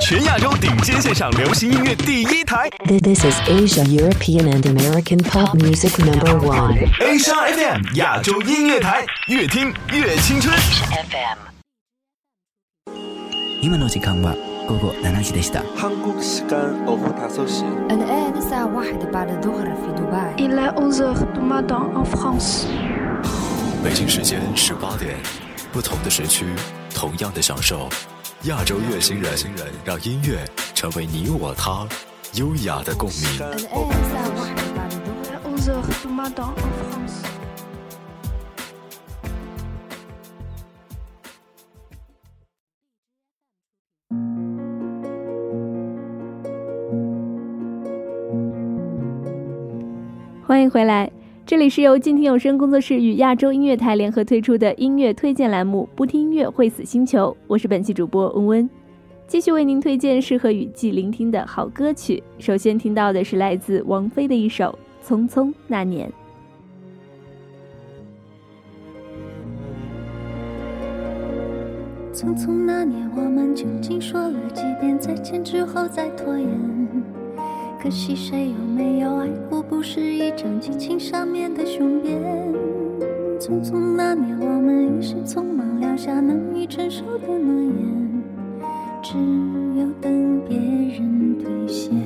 全亚洲顶尖现场流行音乐第一台。This is Asia European and American Pop Music Number One. Asia FM 亚洲音乐台，越听越青春。FM。今の時間は午後七時でした。한국시간오후다섯 시. Un homme se voit de part du griffie dubaï. Il a onze tomates en France. 北京时间十八点，不同的时区，同样的享受。亚洲乐星人，让音乐成为你我他优雅的共鸣。欢迎回来。这里是由静听有声工作室与亚洲音乐台联合推出的音乐推荐栏目《不听音乐会死星球》，我是本期主播温温，继续为您推荐适合雨季聆听的好歌曲。首先听到的是来自王菲的一首《匆匆那年》。匆匆那年，我们究竟说了几遍再见之后再拖延？可惜谁又没有爱过，不是一张激情上面的雄辩。匆匆那年，我们一时匆忙撂下难以承受的诺言，只有等别人兑现。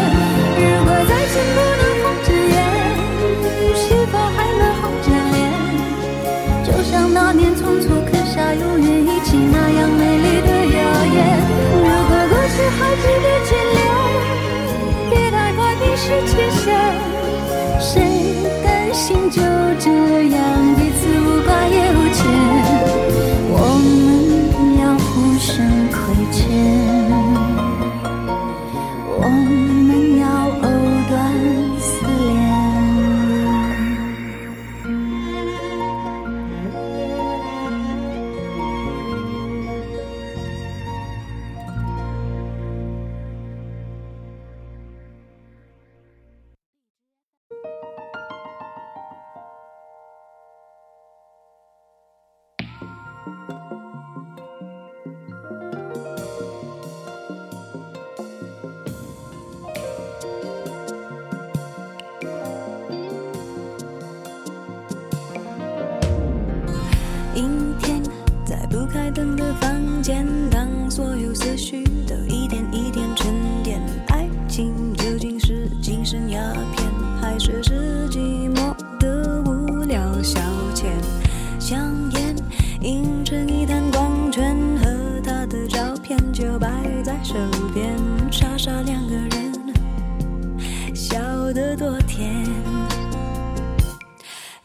快冰释都一点一点沉淀，爱情究竟是精神鸦片，还是是寂寞的无聊消遣？香烟映成一滩光圈，和他的照片就摆在手边，傻傻两个人，笑得多甜。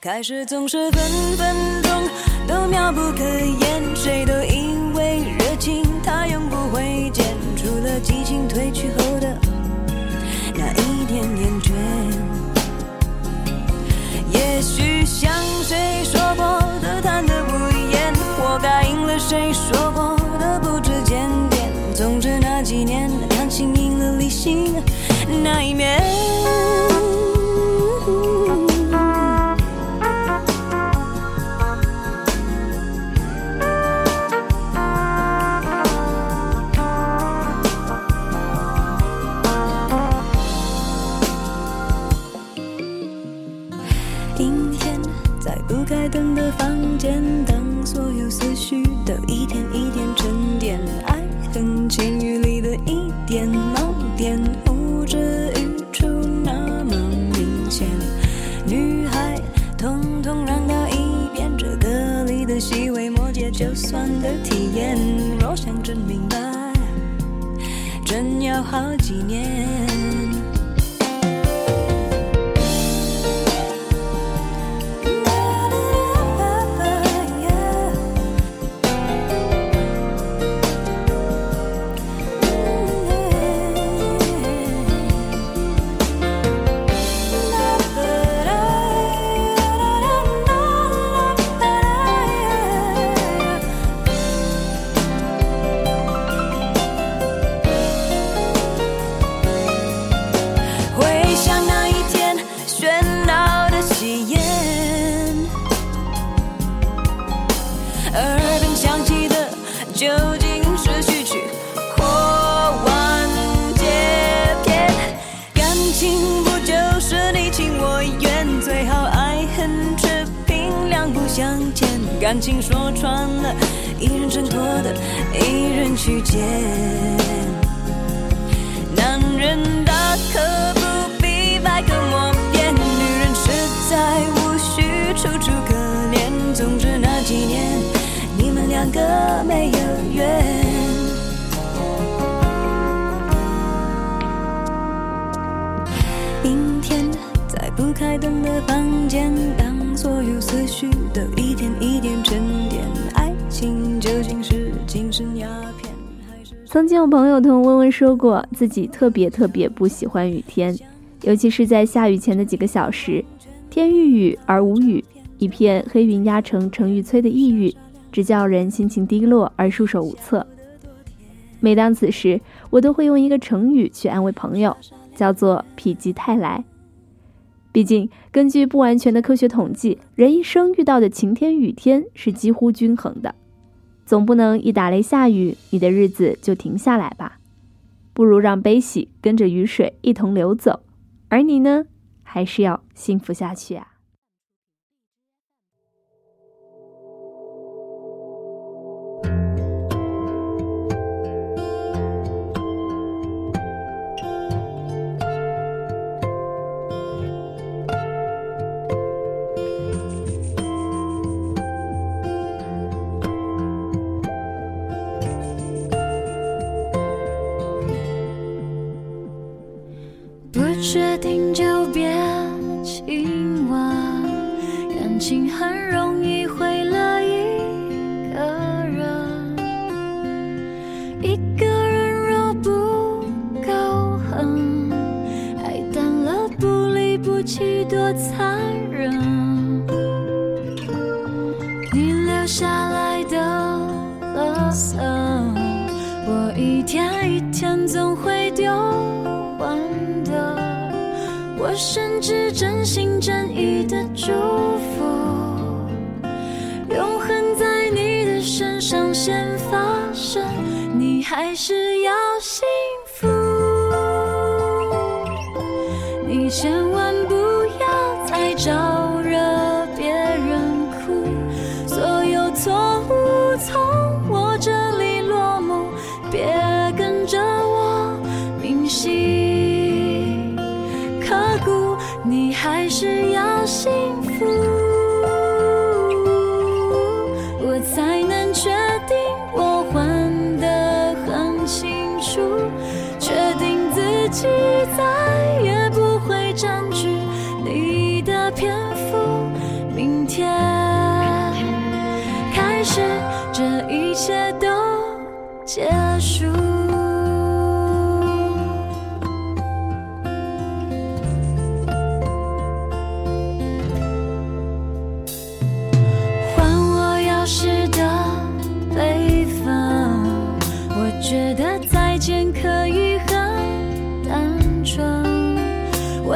开始总是分分钟都妙不可言，谁都以激情褪去后的那一点厌倦。也许像谁说过的贪得无厌，活该应了谁说过一眼。若想真明白，真要好几年。究竟是序曲或完结篇？感情不就是你情我愿，最好爱恨持平，两不相欠。感情说穿了，一人挣脱的，一人去捡。男人大可不必百口莫辩，女人实在无需楚楚可怜。总之那几年，两个没有缘。阴天，在不开灯的房间，当所有思绪都一点一点沉淀，爱情究竟是精神鸦片？还是曾经有朋友同温温说过，自己特别特别不喜欢雨天，尤其是在下雨前的几个小时，天欲雨而无雨，一片黑云压城城欲摧的抑郁，只叫人心情低落而束手无策。每当此时，我都会用一个成语去安慰朋友，叫做“否极泰来”。毕竟，根据不完全的科学统计，人一生遇到的晴天雨天是几乎均衡的。总不能一打雷下雨，你的日子就停下来吧？不如让悲喜跟着雨水一同流走，而你呢，还是要幸福下去啊！下来的垃圾，我一天一天总会丢完的。我甚至真心真意的祝福，永恒在你的身上先发生，你还是要幸福。你千万不要幸福，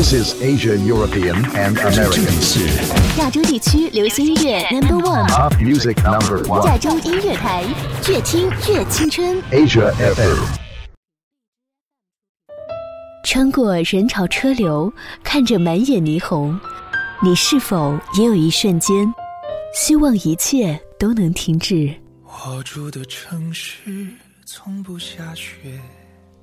This is Asia, European, and American. 是亚洲地区流行音乐 Number One，Pop music number one. 亚洲音乐台，越听越青春。Asia FM. 穿过人潮车流，看着满眼霓虹，你是否也有一瞬间，希望一切都能停止？我住的城市从不下雪。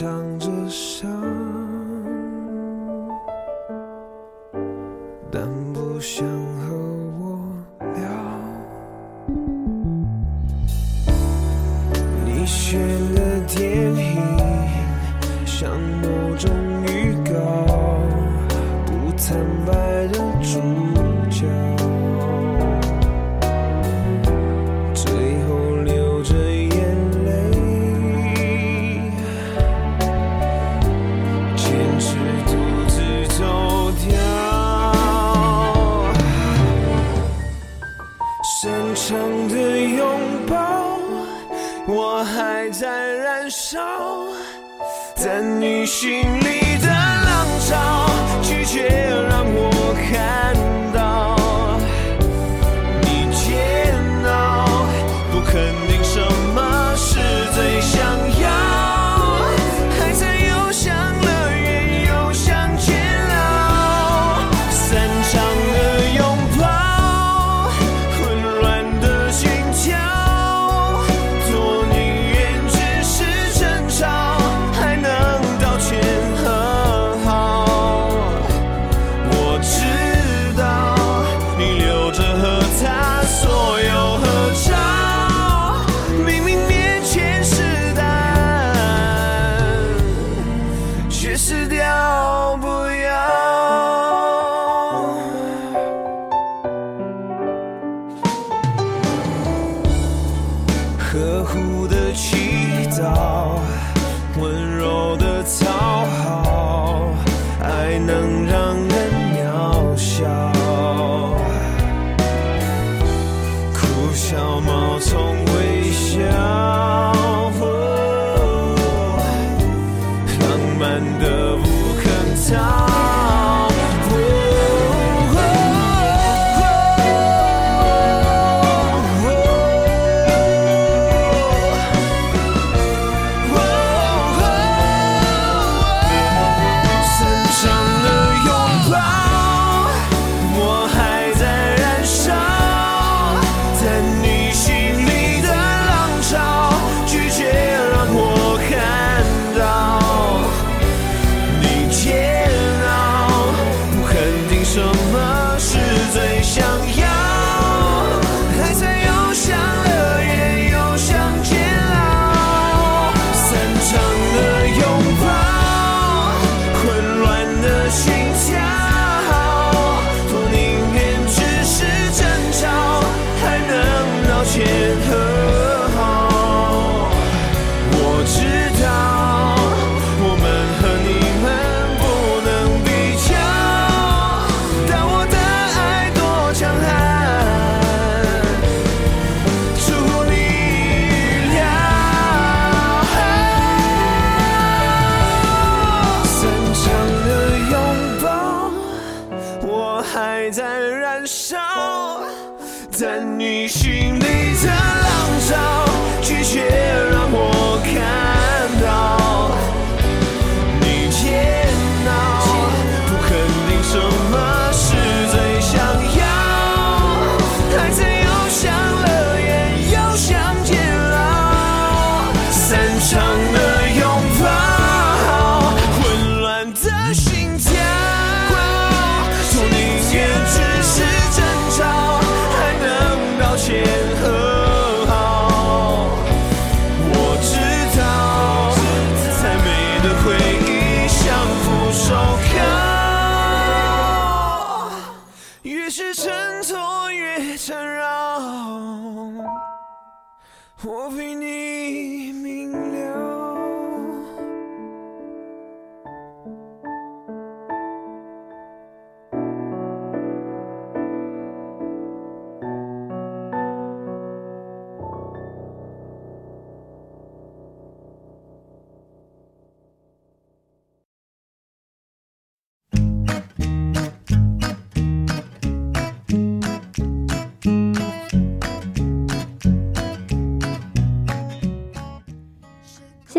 你我还在燃烧，在你心里的浪潮拒绝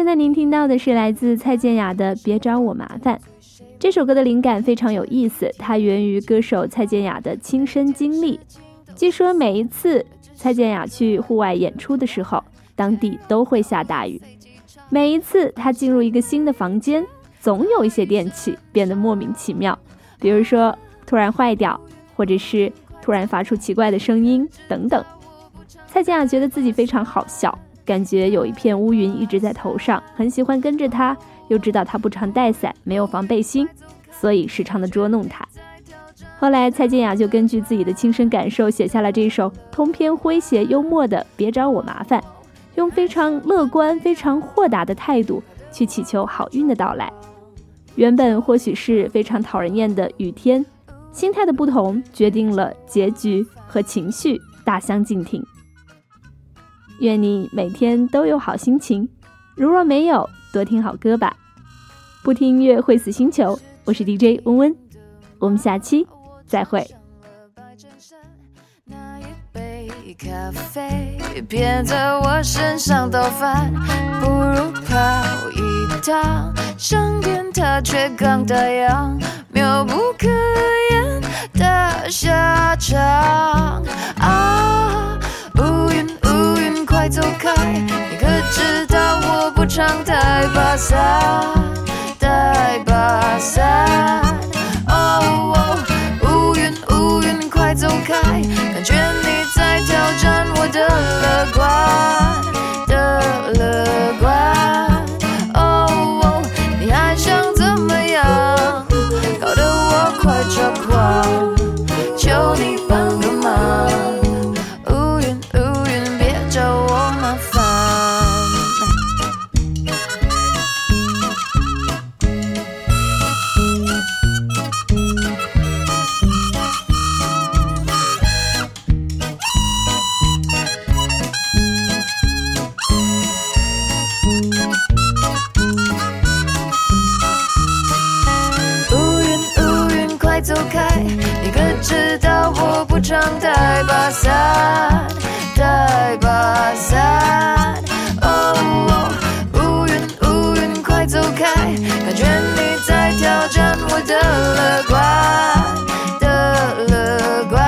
现在您听到的是来自蔡健雅的《别找我麻烦》。这首歌的灵感非常有意思，它源于歌手蔡健雅的亲身经历。据说每一次蔡健雅去户外演出的时候，当地都会下大雨。每一次她进入一个新的房间，总有一些电器变得莫名其妙，比如说突然坏掉，或者是突然发出奇怪的声音等等。蔡健雅觉得自己非常好笑。感觉有一片乌云一直在头上，很喜欢跟着他，又知道他不常带伞，没有防备心，所以时常的捉弄他。后来蔡健雅就根据自己的亲身感受写下了这首通篇诙谐幽默的《别找我麻烦》，用非常乐观、非常豁达的态度去祈求好运的到来。原本或许是非常讨人厌的雨天，心态的不同决定了结局和情绪大相径庭。愿你每天都有好心情。如若没有，多听好歌吧。不听音乐会死星球，我是 DJ 温温，我们下期再会。咖啡偏在我身上倒翻，不如跑一趟，上天它却刚打烊，妙不可言的下场啊！快走开，你可知道我不常带把伞，带把伞。哦哦，乌云乌云快走开，感觉你在挑战我的乐观的乐观。走开！感觉你在挑战我的乐观的乐观。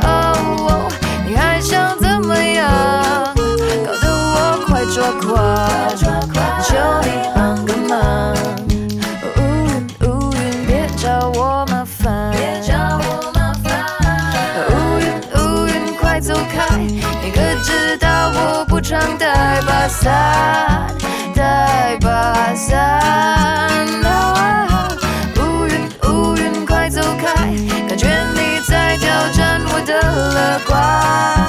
哦，你还想怎么样？搞得我快抓狂，求你帮个忙。乌云乌云，别找我麻烦，别找我麻烦。乌云乌云，快走开！你可知道我不常带把伞，把伞。啊乌云乌云，快走开！感觉你在挑战我的乐观